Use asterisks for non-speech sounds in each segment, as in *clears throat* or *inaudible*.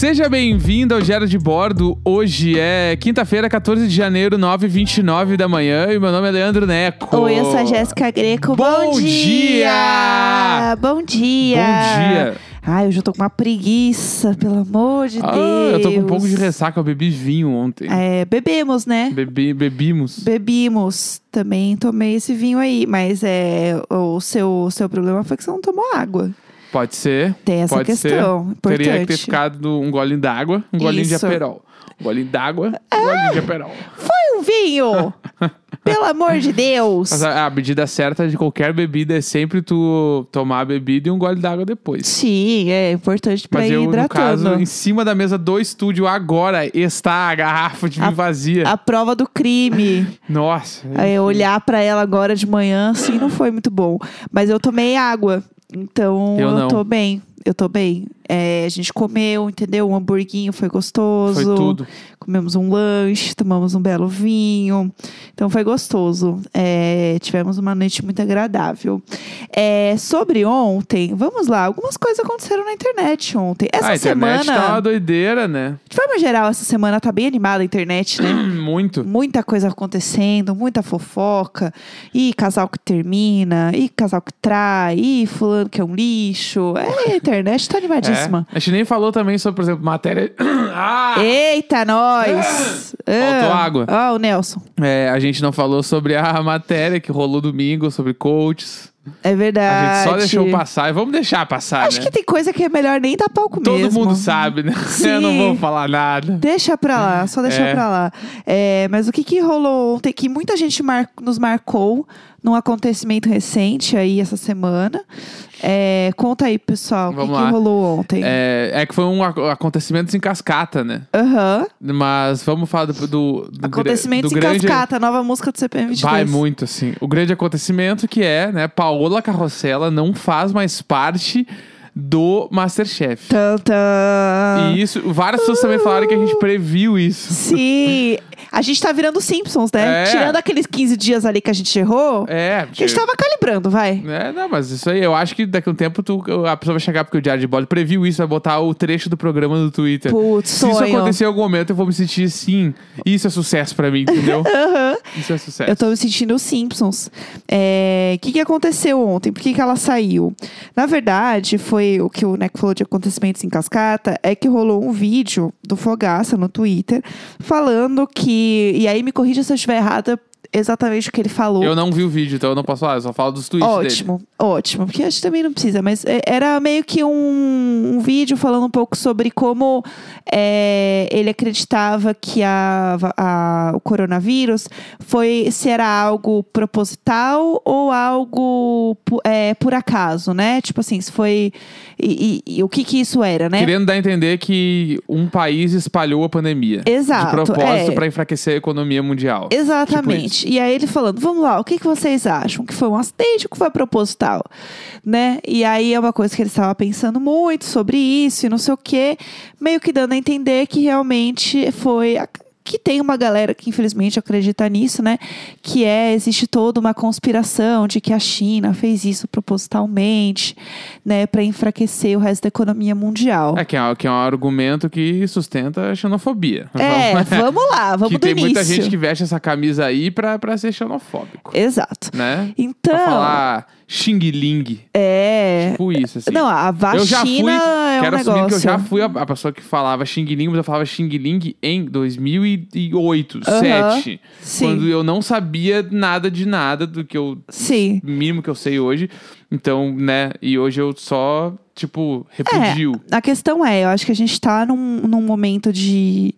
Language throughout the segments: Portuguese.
Seja bem-vindo ao Diário de Bordo. Hoje é quinta-feira, 14 de janeiro, 9h29 da manhã. E meu nome é Leandro Neco. Oi, eu sou a Jéssica Greco. Bom Bom, dia! Bom dia! Bom dia. Ai, hoje eu tô com uma preguiça, pelo amor de Ah, Deus. eu tô com um pouco de ressaca, eu bebi vinho ontem. É, bebemos, né? Bebi, bebimos. Bebimos. Também tomei esse vinho aí, mas é o seu, o seu problema foi que você não tomou água. Pode ser. Tem essa pode questão ser. importante. Teria que ter ficado um golinho d'água, um golinho de Isso. aperol. Um golinho d'água, um golinho de aperol. Foi um vinho! *laughs* pelo amor de Deus! Mas a, a medida certa de qualquer bebida é sempre tu tomar a bebida e um gole d'água depois. Sim, é importante pra Mas ir eu, no hidratando. caso, em cima da mesa do estúdio agora está a garrafa de vinho vazia. A prova do crime. *laughs* Nossa. Aí, olhar pra ela agora de manhã, assim, não foi muito bom. Mas eu tomei água. Então, Eu eu, tô bem. Eu tô bem. É, a gente comeu, entendeu? Um hamburguinho foi gostoso. Foi tudo. Comemos um lanche, tomamos um belo vinho. Então, foi gostoso. É, tivemos uma noite muito agradável. É, sobre ontem, vamos lá. Algumas coisas aconteceram na internet ontem. Essa Ah, a internet semana, tá uma doideira, né? de forma geral, essa semana tá bem animada a internet, né? *clears throat* Muito. Muita coisa acontecendo, muita fofoca. E casal que termina, e casal que trai, e fulano que é um lixo. É, a internet tá animadíssima. É. A gente nem falou também sobre, por exemplo, matéria. *coughs* ah! Eita, nós! Faltou Ah, água. Ó, o Nelson. É, a gente não falou sobre a *laughs* matéria que rolou domingo, sobre coaches. É A verdade. gente só deixou passar. E vamos deixar passar, Acho né? que tem coisa que é melhor nem dar palco Todo mesmo. mundo sabe, né? Sim. *laughs* Eu não vou falar nada. Deixa pra lá, só deixa É. pra lá. É, mas o que, que rolou ontem? Que muita gente mar- nos marcou num acontecimento recente aí essa semana. É, conta aí, pessoal, o que, que rolou ontem. É, é que foi um ac- acontecimento em cascata, né? Aham. Mas vamos falar do, do, do em grande... Cascata, nova música do CPM 22. Vai muito, assim. O grande acontecimento que é, né? Paola Carrossela não faz mais parte do Masterchef. Tan, tan. E isso, várias pessoas também falaram que a gente previu isso. Sim, *laughs* a gente tá virando Simpsons, né? É. Tirando aqueles 15 dias ali que a gente errou, É, que a gente tava calibrando, vai. É, não, mas isso aí, eu acho que daqui a um tempo tu, a pessoa vai chegar porque o Diário de Bola previu isso, vai botar o trecho do programa no Twitter. Putz, Se isso sonho. acontecer em algum momento, eu vou me sentir sim. Isso é sucesso pra mim, entendeu? *laughs* Aham. Isso é sucesso. Eu tô me sentindo os Simpsons. É, O que, que aconteceu ontem? Por que, que ela saiu? Na verdade, foi o que o Neco falou de acontecimentos em cascata, é que rolou um vídeo do Fogaça no Twitter falando que. E aí me corrija se eu estiver errada exatamente o que ele falou. Eu não vi o vídeo, então eu não posso falar, eu só falo dos tweets dele. Ótimo, ótimo, porque acho que também não precisa, mas é, era meio que um, um vídeo falando um pouco sobre como é, ele acreditava que a, a- o coronavírus foi se era algo proposital ou algo é, por acaso, né? Tipo assim, se foi. E, e- e o que que isso era, né? Querendo dar a entender que um país espalhou a pandemia. Exato, De propósito é. pra enfraquecer a economia mundial. Tipo Exatamente. e aí ele falando, vamos lá, o que, que vocês acham? Que foi um acidente ou que foi proposital? Né? E aí é uma coisa que ele estava pensando muito sobre isso e não sei o quê, meio que dando a entender que realmente foi. Que tem uma galera que infelizmente acredita nisso, né? Que é, existe toda uma conspiração de que a China fez isso propositalmente, né? Para enfraquecer o resto da economia mundial. É que, é, que é um argumento que sustenta a xenofobia. É, vamos lá, *laughs* vamos que do tem início. muita gente que veste essa camisa aí pra, pra ser xenofóbico. Exato. Né? Então. Pra falar xing ling. É. Tipo isso, assim. Não, a vacina eu já fui, é um quero assumir negócio. que eu já fui a, a pessoa que falava Xing Ling, mas eu falava Xing Ling em 2008, Aham, 2007. sim. Quando eu não sabia nada de nada do que eu Sim. mínimo que eu sei hoje. Então, né, e hoje eu só, tipo, repudio. A questão é, eu acho que a gente tá num, num momento de.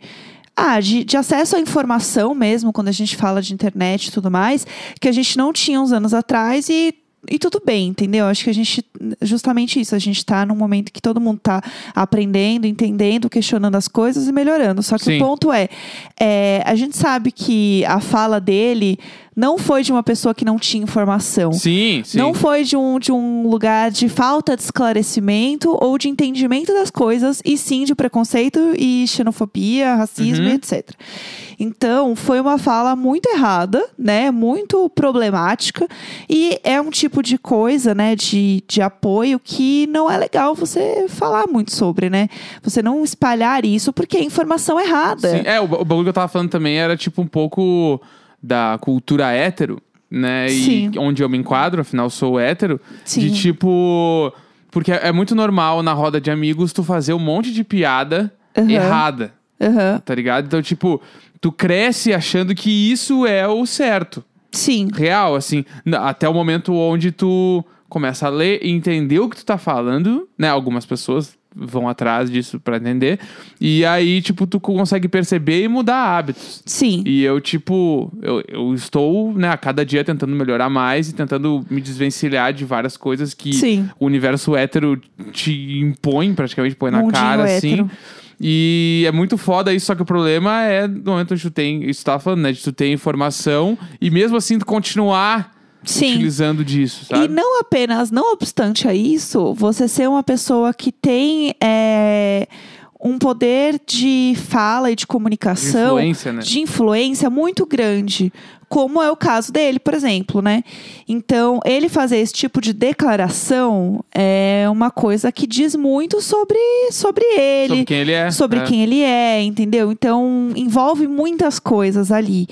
Ah, de, de acesso à informação mesmo, quando a gente fala de internet e tudo mais, que a gente não tinha uns anos atrás e. E tudo bem, entendeu? Acho que a gente, justamente isso, a gente tá num momento que todo mundo tá aprendendo, entendendo, questionando as coisas e melhorando. Só que Sim. o ponto é, é, a gente sabe que a fala dele não foi de uma pessoa que não tinha informação. Sim, sim. Não foi de um, de um lugar de falta de esclarecimento ou de entendimento das coisas, e sim de preconceito e xenofobia, racismo, Uhum. etc. Então, foi uma fala muito errada, né? Muito problemática. E é um tipo de coisa, né? De, de apoio que não é legal você falar muito sobre, né? Você não espalhar isso porque é informação errada. Sim, É, o, o bagulho que eu tava falando também era tipo um pouco da cultura hétero, né? Sim. E onde eu me enquadro, afinal sou hétero. Sim. De tipo. Porque é muito normal na roda de amigos tu fazer um monte de piada Aham. errada, Aham. tá ligado? Então, tipo, tu cresce achando que isso é o certo. Sim. Real, assim. Até o momento onde tu começa a ler e entender o que tu tá falando, né? Algumas pessoas vão atrás disso pra entender. E aí, tipo, tu consegue perceber e mudar hábitos. Sim. E eu, tipo, eu, eu estou, né, a cada dia tentando melhorar mais e tentando me desvencilhar de várias coisas que Sim. o universo hétero te impõe, praticamente põe na Mundinho cara, assim. hétero. E é muito foda isso, só que o problema é no momento onde tu tem, isso tu tava falando, né, de tu ter informação e mesmo assim tu continuar Sim. utilizando disso, sabe? E não apenas, não obstante a isso, você ser uma pessoa que tem é, um poder de fala e de De comunicação, influência, né? de influência muito grande, como é o caso dele, por exemplo, né? Então, ele fazer esse tipo de declaração é uma coisa que diz muito sobre, sobre ele, Sobre quem ele é. sobre é. quem ele é, entendeu? Então, envolve muitas coisas ali.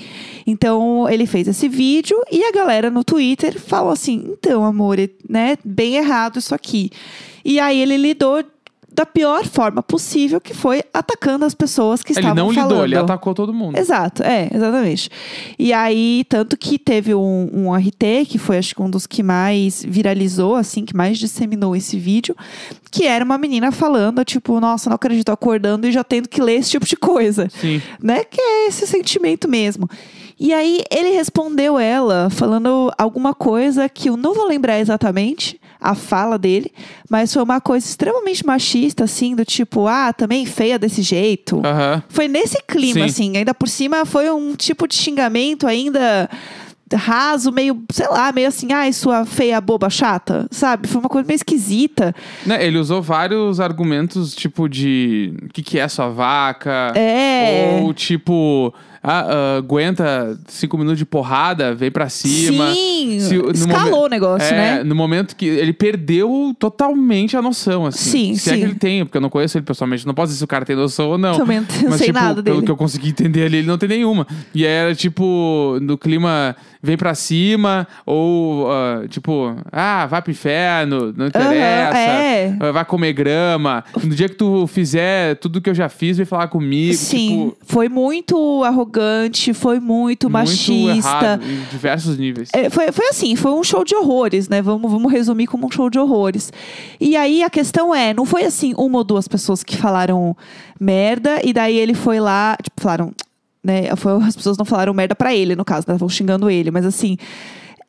Então, ele fez esse vídeo e a galera no Twitter falou assim: então, amor, né, bem errado isso aqui. E aí ele lidou da pior forma possível, que foi atacando as pessoas que Ele estavam não falando. lidou, ele atacou todo mundo. Exato, é, exatamente. E aí, tanto que teve um, um RT, que foi acho que um dos que mais viralizou, assim, que mais disseminou esse vídeo, que era uma menina falando, tipo, nossa, não acredito, acordando e já tendo que ler esse tipo de coisa. Sim. Né? Que é esse sentimento mesmo. E aí ele respondeu ela falando alguma coisa que eu não vou lembrar exatamente a fala dele, mas foi uma coisa extremamente machista, assim, do tipo, ah, também feia desse jeito. Foi nesse clima, Sim. assim. Ainda por cima foi um tipo de xingamento ainda raso, meio, sei lá, meio assim, ai, sua feia boba chata, sabe? Foi uma coisa meio esquisita. Né, ele usou vários argumentos, tipo, de o que, que é sua vaca? É. Ou tipo, ah, ah, aguenta cinco minutos de porrada, vem pra cima. Sim, Se- escalou momen- o negócio, é, né? No momento que ele perdeu totalmente a noção, assim. Sim, Se é sim. que ele tem, porque eu não conheço ele pessoalmente. Não posso dizer se o cara tem noção ou não. Também não Mas, sei tipo, nada pelo dele. que eu consegui entender ali, ele não tem nenhuma. E era tipo, no clima, vem pra cima, ou ah, tipo, ah, vai pro inferno, não interessa. é. ah, Vai comer grama. No dia que tu fizer tudo que eu já fiz, vem falar comigo. Sim, Tipo, foi muito arrogante, foi muito, machista. muito errado em diversos níveis. É, foi, foi assim, foi um show de horrores, né? Vamos, vamos resumir como um show de horrores. E aí a questão é, não foi assim uma ou duas pessoas que falaram merda e daí ele foi lá, tipo, falaram, né? Foi, as pessoas não falaram merda pra ele, no caso, né? Estavam xingando ele, mas assim.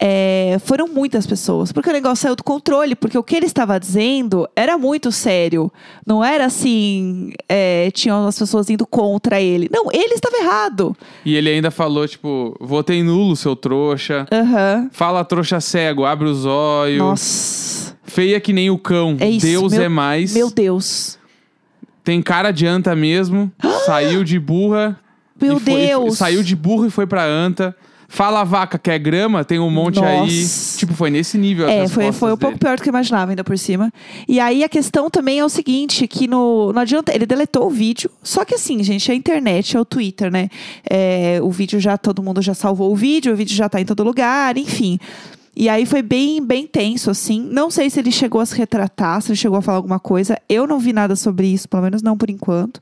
É, foram muitas pessoas, porque o negócio saiu do controle, porque o que ele estava dizendo era muito sério. Não era assim, é, tinham as pessoas indo contra ele. Não, ele estava errado. E ele ainda falou, tipo, votei nulo, seu trouxa. Aham. Fala trouxa cego, abre os olhos. Nossa. Feia que nem o cão. É isso, Deus meu- é mais. Meu Deus. Tem cara de anta mesmo. *gasps* saiu de burra. Meu foi- Deus. saiu de burro e foi pra anta. Fala vaca, quer grama? Tem um monte aí. Nossa. Tipo, foi nesse nível. as É, foi, foi um pouco pior do que eu imaginava, ainda por cima. E aí a questão também é o seguinte: que no, não adianta. Ele deletou o vídeo. Só que assim, gente, a internet é o Twitter, né? É, o vídeo já, todo mundo já salvou o vídeo, o vídeo já tá em todo lugar, enfim. E aí foi bem, bem tenso, assim. Não sei se ele chegou a se retratar, se ele chegou a falar alguma coisa. Eu não vi nada sobre isso, pelo menos não por enquanto.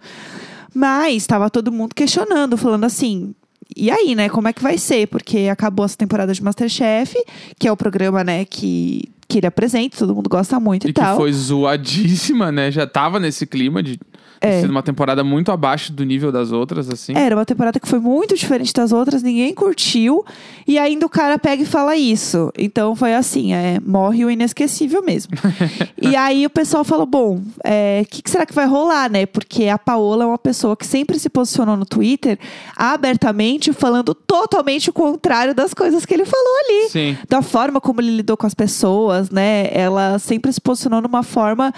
Mas estava todo mundo questionando, falando assim. E aí, né, como é que vai ser? Porque acabou essa temporada de Masterchef, que é o programa, né, que que ele apresenta, todo mundo gosta muito e, E que tal. foi zoadíssima, né? Já tava nesse clima de É. ser uma temporada muito abaixo do nível das outras, assim. Era uma temporada que foi muito diferente das outras, ninguém curtiu. E ainda o cara pega e fala isso. Então foi assim, é, morre o inesquecível mesmo. *laughs* e aí o pessoal falou: bom, o que, que será que vai rolar, né? Porque a Paola é uma pessoa que sempre se posicionou no Twitter abertamente, falando totalmente o contrário das coisas que ele falou ali. Sim. Da forma como ele lidou com as pessoas, né? Ela sempre se posicionou numa forma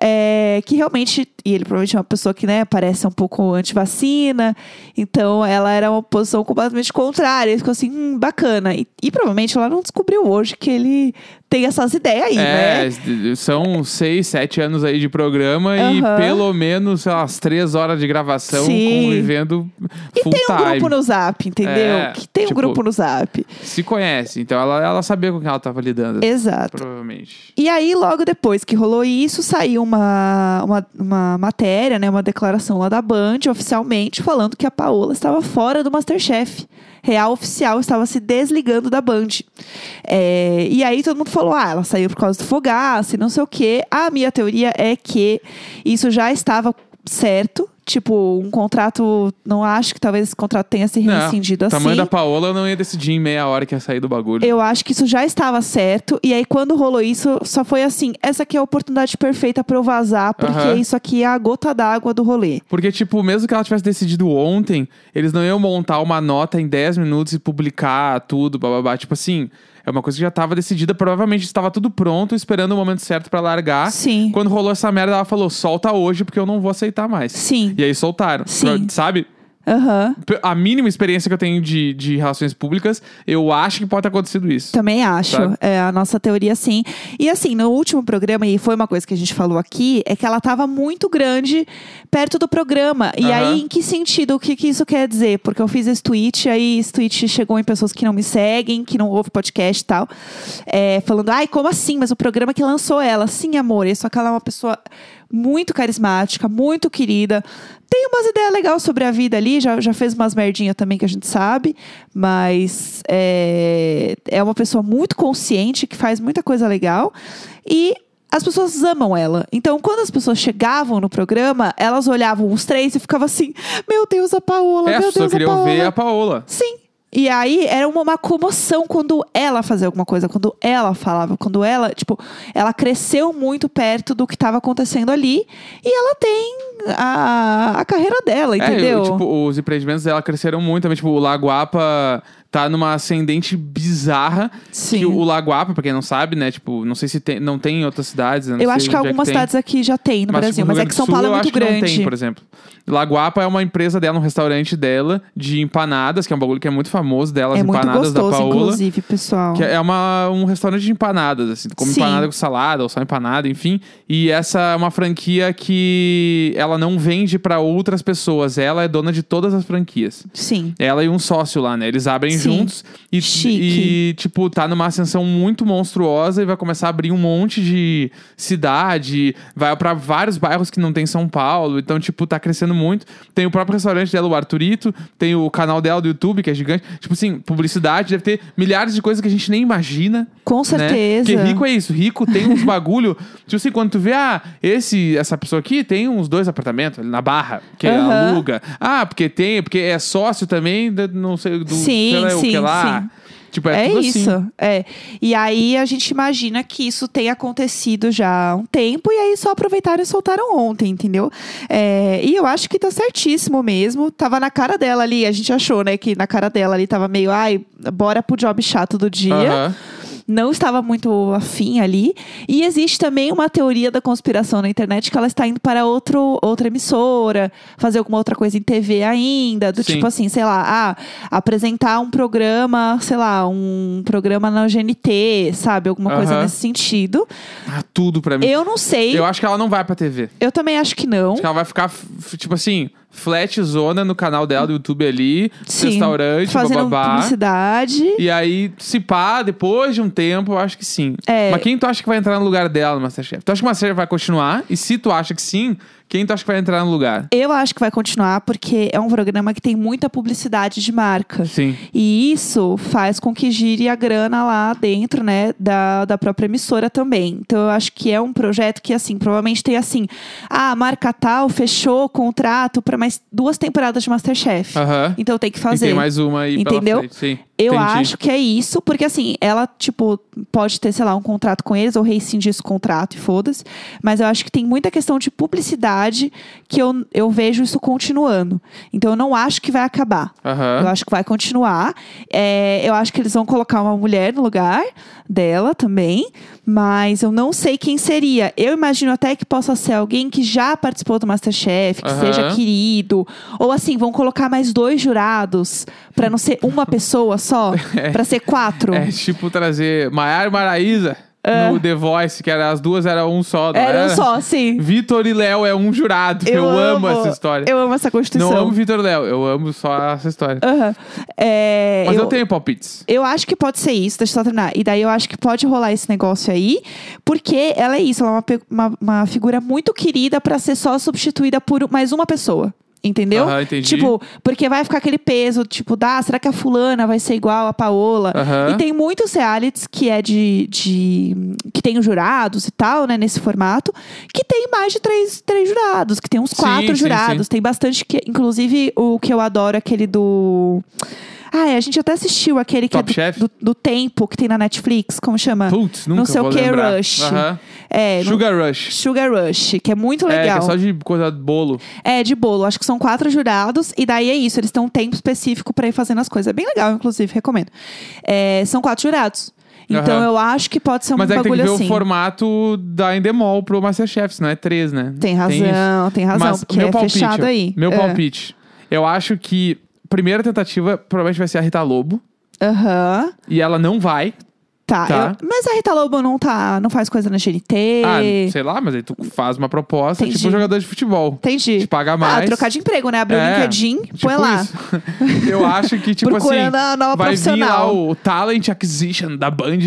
é, que realmente, e ele provavelmente é uma pessoa que, né, parece um pouco anti-vacina, então ela era uma posição completamente contrária. Ele ficou assim, hum, bacana. E, e provavelmente ela não descobriu hoje que ele tem essas ideias aí, É, né? são seis, sete anos aí de programa e Aham. pelo menos, sei lá, umas três horas de gravação Sim. convivendo E tem um time. grupo no Zap, entendeu? É, que tem um tipo, grupo no Zap. Se conhece, então ela, ela sabia com quem ela tava lidando. Exato. Provavelmente. E aí, logo depois que rolou isso, saiu uma, uma, uma matéria, né, uma declaração lá da Band, oficialmente, falando que a Paola estava fora do Masterchef. Real oficial estava se desligando da Band. É, e aí todo mundo falou: ah, ela saiu por causa do fogaço e não sei o quê. A minha teoria é que isso já estava certo. Tipo, um contrato. Não acho que talvez esse contrato tenha se Não, rescindido o assim. tamanho da Paola não ia decidir em meia hora que ia sair do bagulho. Eu acho que isso já estava certo. E aí, quando rolou isso, só foi assim: essa aqui é a oportunidade perfeita pra eu vazar, porque isso aqui é a gota d'água do rolê. Porque, tipo, mesmo que ela tivesse decidido ontem, eles não iam montar uma nota em 10 minutos e publicar tudo, bababá. Tipo assim, é uma coisa que já tava decidida, provavelmente estava tudo pronto, esperando o momento certo pra largar. Sim. Quando rolou essa merda, ela falou: solta hoje, porque eu não vou aceitar mais. Sim. E aí soltaram. Sim. Sabe? Aham. A mínima experiência que eu tenho de, de relações públicas, eu acho que pode ter acontecido isso. Também acho. Sabe? É a nossa teoria, sim. E assim, no último programa, e foi uma coisa que a gente falou aqui, é que ela tava muito grande perto do programa. E Aham. aí, em que sentido? O que, que isso quer dizer? Porque eu fiz esse tweet, aí esse tweet chegou em pessoas que não me seguem, que não ouvem podcast e tal. é, falando, ai, como assim? Mas o programa que lançou ela. Sim, amor. Só que ela é uma pessoa muito carismática, muito querida. Tem umas ideias legais sobre a vida ali, já, já fez umas merdinhas também que a gente sabe, mas é, é uma pessoa muito consciente, que faz muita coisa legal. E as pessoas amam ela. Então, quando as pessoas chegavam no programa, elas olhavam os três e ficavam assim: Meu Deus, a Paola, é, meu Deus, a queriam Paola. ver a Paola. Sim. E aí era uma, uma comoção quando ela fazia alguma coisa, quando ela falava, quando ela, tipo, ela cresceu muito perto do que estava acontecendo ali e ela tem a, a carreira dela, entendeu? É, eu, tipo, os empreendimentos dela cresceram muito também. Tipo, o Lagoapa tá numa ascendente bizarra. Sim. Que o Lagoapa, pra quem não sabe, né? Tipo, não sei se tem, não tem em outras cidades. eu eu acho que onde é algumas tem. cidades aqui já tem no Brasil, tipo, mas é que São Paulo é Sul, eu muito que grande. Não tem, por exemplo. Lagoapa é uma empresa dela, um restaurante dela de empanadas, que é um bagulho que é muito famoso dela, é muito empanadas da gostoso, Paola. inclusive, pessoal. Que é uma, um restaurante de empanadas, assim. Tu come Sim. empanada com salada ou só empanada, enfim. E essa é uma franquia que ela não vende pra outras pessoas. Ela é dona de todas as franquias. Sim. Ela e um sócio lá, né? Eles abrem Sim. Juntos e, Chique. e, tipo, tá numa ascensão muito monstruosa e vai começar a abrir um monte de cidade, vai pra vários bairros que não tem em São Paulo. Então, tipo, tá crescendo muito. Tem o próprio restaurante dela, o Arturito, tem o canal dela do YouTube, que é gigante. Tipo assim, publicidade, deve ter milhares de coisas que a gente nem imagina. Com Né? certeza. Porque rico é isso, rico tem uns bagulho. *laughs* tipo assim, quando tu vê, ah, esse, essa pessoa aqui tem uns dois apartamentos na barra, que Aham. aluga. Ah, porque tem, porque é sócio também, não sei, do Sim, sei lá, o que sim, lá. sim. Tipo, é, É, tudo isso, assim. é. E aí a gente imagina que isso tenha acontecido já há um tempo, e aí só aproveitaram e soltaram ontem, entendeu? É, e eu acho que tá certíssimo mesmo. Tava na cara dela ali, a gente achou, né, que na cara dela ali tava meio, ai, bora pro job chato do dia. Aham. Não estava muito afim ali. E existe também uma teoria da conspiração na internet que ela está indo para outro, outra emissora, fazer alguma outra coisa em TV ainda. Do Sim. tipo assim, sei lá, ah, apresentar um programa, sei lá, um programa na GNT, sabe? Alguma coisa Aham. nesse sentido. Ah, tudo pra mim. Eu não sei. Eu Eu, acho que ela não vai pra TV. também acho que não. Acho que ela vai ficar, tipo assim, flat zona no canal dela do YouTube ali, Sim. restaurante, Fazendo bababá. publicidade. E aí, se pá, depois de um tempo, eu acho que sim. É. Mas quem tu acha que vai entrar no lugar dela no Masterchef? Tu acha que o Masterchef vai continuar? E se tu acha que sim, quem tu acha que vai entrar no lugar? Eu acho que vai continuar porque é um programa que tem muita publicidade de marca. Sim. E isso faz com que gire a grana lá dentro, né, da, da própria emissora também. Então, eu acho que é um projeto que, assim, provavelmente tem assim: ah, a marca tal fechou contrato para mais duas temporadas de Masterchef. Aham. Então, tem que E fazer. tem mais uma aí Entendeu? frente. Sim. Eu Entendi. acho que é isso, porque assim, ela, tipo, pode ter, sei lá, um contrato com eles ou rescindir esse contrato e foda-se. Mas eu acho que tem muita questão de publicidade que eu, eu vejo isso continuando. Então eu não acho que vai acabar. Aham. Eu acho que vai continuar. É, eu acho que eles vão colocar uma mulher no lugar dela também, mas eu não sei quem seria. Eu imagino até que possa ser alguém que já participou do Masterchef, que Aham. seja querido. Ou assim, vão colocar mais dois jurados pra não ser uma pessoa só, *laughs* pra ser quatro. É tipo trazer Maiara e Maraísa no The Voice, que era, as duas eram um só, Era era? um só, sim. Vitor e Léo é um jurado. Eu, amo, essa história. Eu amo essa constituição. Não amo Vitor e Léo, eu amo só essa história. Aham. É, Mas eu... tenho palpites. Eu acho que pode ser isso, deixa eu só terminar. E daí eu acho que pode rolar esse negócio aí, porque ela é isso, ela é uma, uma, uma figura muito querida pra ser só substituída por mais uma pessoa. Entendeu? Aham, entendi. Tipo, porque vai ficar aquele peso, tipo, dá, será que a fulana vai ser igual a Paola? Aham. E tem muitos realities que é de, de. que tem os jurados e tal, né, nesse formato, que tem mais de três, três jurados, que tem uns Sim, quatro sim, jurados. Tem bastante que. Inclusive, o que eu adoro é aquele do. Ah, é, a gente até assistiu aquele que Top é do, do, do tempo que tem na Netflix, como chama? Putz, nunca não sei o que, lembrar. Rush. É, no- Sugar Rush. Sugar Rush, que é muito É, que legal. é só de coisa de bolo. É, de bolo. Acho que são quatro jurados. E daí é isso. Eles têm um tempo específico pra ir fazendo as coisas. É bem legal, inclusive, recomendo. É, são quatro jurados. Então Aham. eu acho que pode ser um Mas aí tem que bagulho ver assim. o formato da Endemol pro Masterchef, senão é três, né? Tem razão, tem razão. Mas porque meu é palpite, fechado aí. Meu É. palpite. Eu acho que primeira tentativa provavelmente vai ser a Rita Lobo. Aham. E ela não vai. Tá. Tá. eu- mas a Rita Lobo não tá. Não faz coisa na GNT. Ah, sei lá, mas aí tu faz uma proposta, Entendi. tipo um jogador de futebol. Entendi. Te paga Ah, mais. trocar de emprego, né? Abrir o É, LinkedIn, Tipo põe lá. *laughs* Eu acho que, tipo Procurando assim. a nova vai vir lá o Talent Acquisition da Band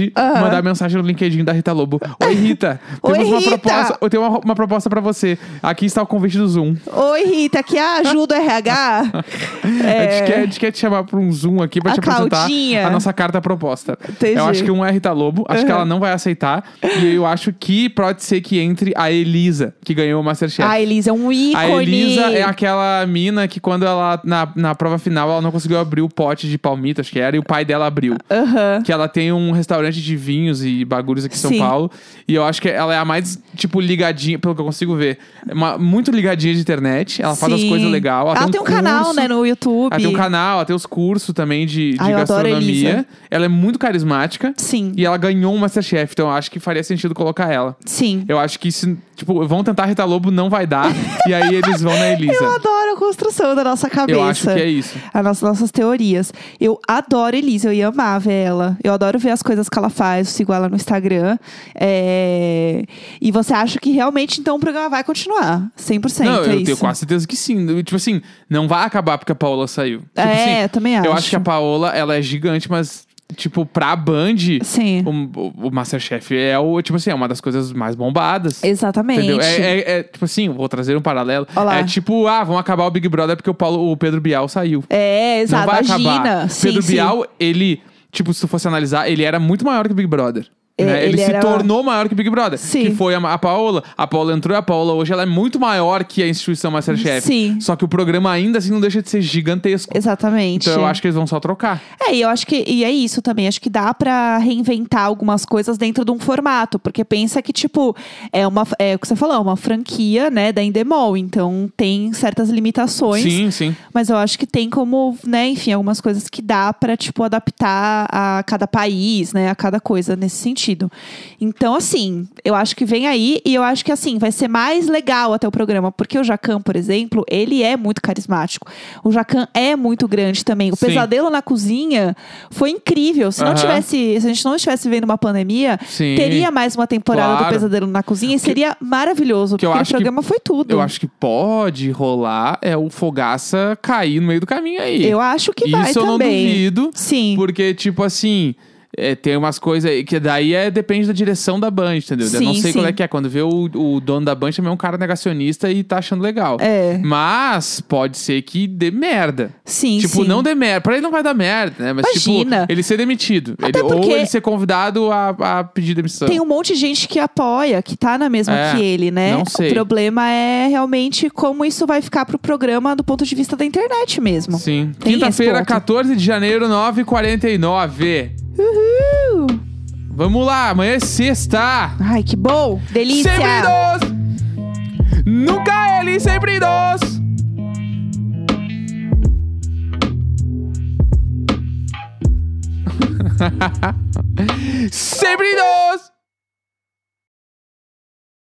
mandar mensagem no LinkedIn da Rita Lobo. Oi, *laughs* Rita. Oi, temos uma Rita. proposta. Eu tenho uma, uma proposta pra você. Aqui está o convite do Zoom. Oi, Rita, aqui é a ajuda RH. *laughs* A, gente quer, a gente quer te chamar pra um Zoom aqui pra A te apresentar Claudinha. a nossa carta proposta. Entendi. Eu acho que um é Rita Lobo. Acho que ela não vai aceitar. E eu acho que pode ser que entre a Elisa, que ganhou o Masterchef. A Elisa é um ícone. A Elisa é aquela mina que quando ela, na, na prova final, ela não conseguiu abrir o pote de palmito, acho que era, e o pai dela abriu. Aham. Que ela tem um restaurante de vinhos e bagulhos aqui em São Sim. Paulo. E eu acho que ela é a mais, tipo, ligadinha, pelo que eu consigo ver. Uma- muito ligadinha de internet. Ela faz as Sim. coisas legais. Ela, Ela tem um canal, né, no YouTube. Ela tem um canal, ela tem os cursos também de, de Ai, eu adoro a gastronomia. Elisa. Ela é muito carismática. Sim, E ela ganhou um Masterchef, então eu acho que faria sentido colocar ela. sim. Eu acho que se, tipo, vão tentar Rita Lobo, não vai dar. e aí eles vão na Elisa. *laughs* Eu adoro a construção da nossa cabeça. Eu acho que é isso. As nossas, nossas teorias. Eu adoro Elisa, eu ia amar ver ela. Eu adoro ver as coisas que ela faz, eu sigo ela no Instagram. É, E você acha que realmente, então, o programa vai continuar? 100%, Não, é eu isso? tenho quase certeza que sim. Tipo assim, não vai acabar porque a Paola saiu. Tipo É, assim, eu também acho. Eu acho que a Paola, ela é gigante, mas, tipo, pra Band, Sim, o, o- Masterchef é o, tipo assim, é uma das coisas mais bombadas. exatamente. Entendeu? É, é- é, tipo assim, vou trazer um paralelo. Olá. É tipo, ah, vão acabar o Big Brother porque o, Paulo, o Pedro Bial saiu. É, Não exato. vai Imagina. acabar. Sim, Pedro sim. Bial, ele, tipo, se tu fosse analisar, ele era muito maior que o Big Brother. É, né? Ele, ele se tornou maior que o Big Brother. Sim. Que foi a, a Paola. A Paola entrou e a Paola hoje ela é muito maior que a instituição Masterchef. Sim. Só que o programa ainda assim não deixa de ser gigantesco. Exatamente. Então eu acho que eles vão só trocar. É, e eu acho que e é isso também. Acho que dá pra reinventar algumas coisas dentro de um formato, porque pensa que tipo é uma é o que você falou, é uma franquia, né, da Endemol, então tem certas limitações. Sim, sim. Mas eu acho que tem como, né, enfim, algumas coisas que dá pra tipo adaptar a cada país, né, a cada coisa nesse sentido. Demitido. Então, assim, eu acho que vem aí e eu acho que, assim, vai ser mais legal até o programa, porque o Jacan, por exemplo, ele é muito carismático. O Jacan é muito grande também. O Sim. Pesadelo na Cozinha foi incrível. Se não Aham. tivesse, se a gente não estivesse vivendo uma pandemia, Sim. teria mais uma temporada Claro. do Pesadelo na Cozinha e seria maravilhoso, que porque o que- programa foi tudo. Eu acho que pode rolar é o Fogaça cair no meio do caminho aí. Eu acho que vai Isso eu não também. duvido. Sim. Porque, tipo assim, é, tem umas coisas que daí é, depende da direção da Band, entendeu? eu não Sim, sei qual sim. é que é. Quando vê o, o dono da Band também é um cara negacionista e tá achando legal. É. Mas pode ser que dê merda. Sim, tipo, sim. não dê merda. Pra ele não vai dar merda, né? Mas, Imagina. tipo, ele ser demitido. Ele- Ou ele ser convidado a, a pedir demissão. Tem um monte de gente que apoia, que tá na mesma É, que ele, né? não sei. O problema é realmente como isso vai ficar pro programa do ponto de vista da internet mesmo. Sim. Quinta-feira, ponto. 14 de janeiro, 9h49. Uhul! Vamos lá, amanhã é sexta. Ai, que bom! Delícia! Sempre doce. Nunca ele, sempre doce. *laughs* sempre doce.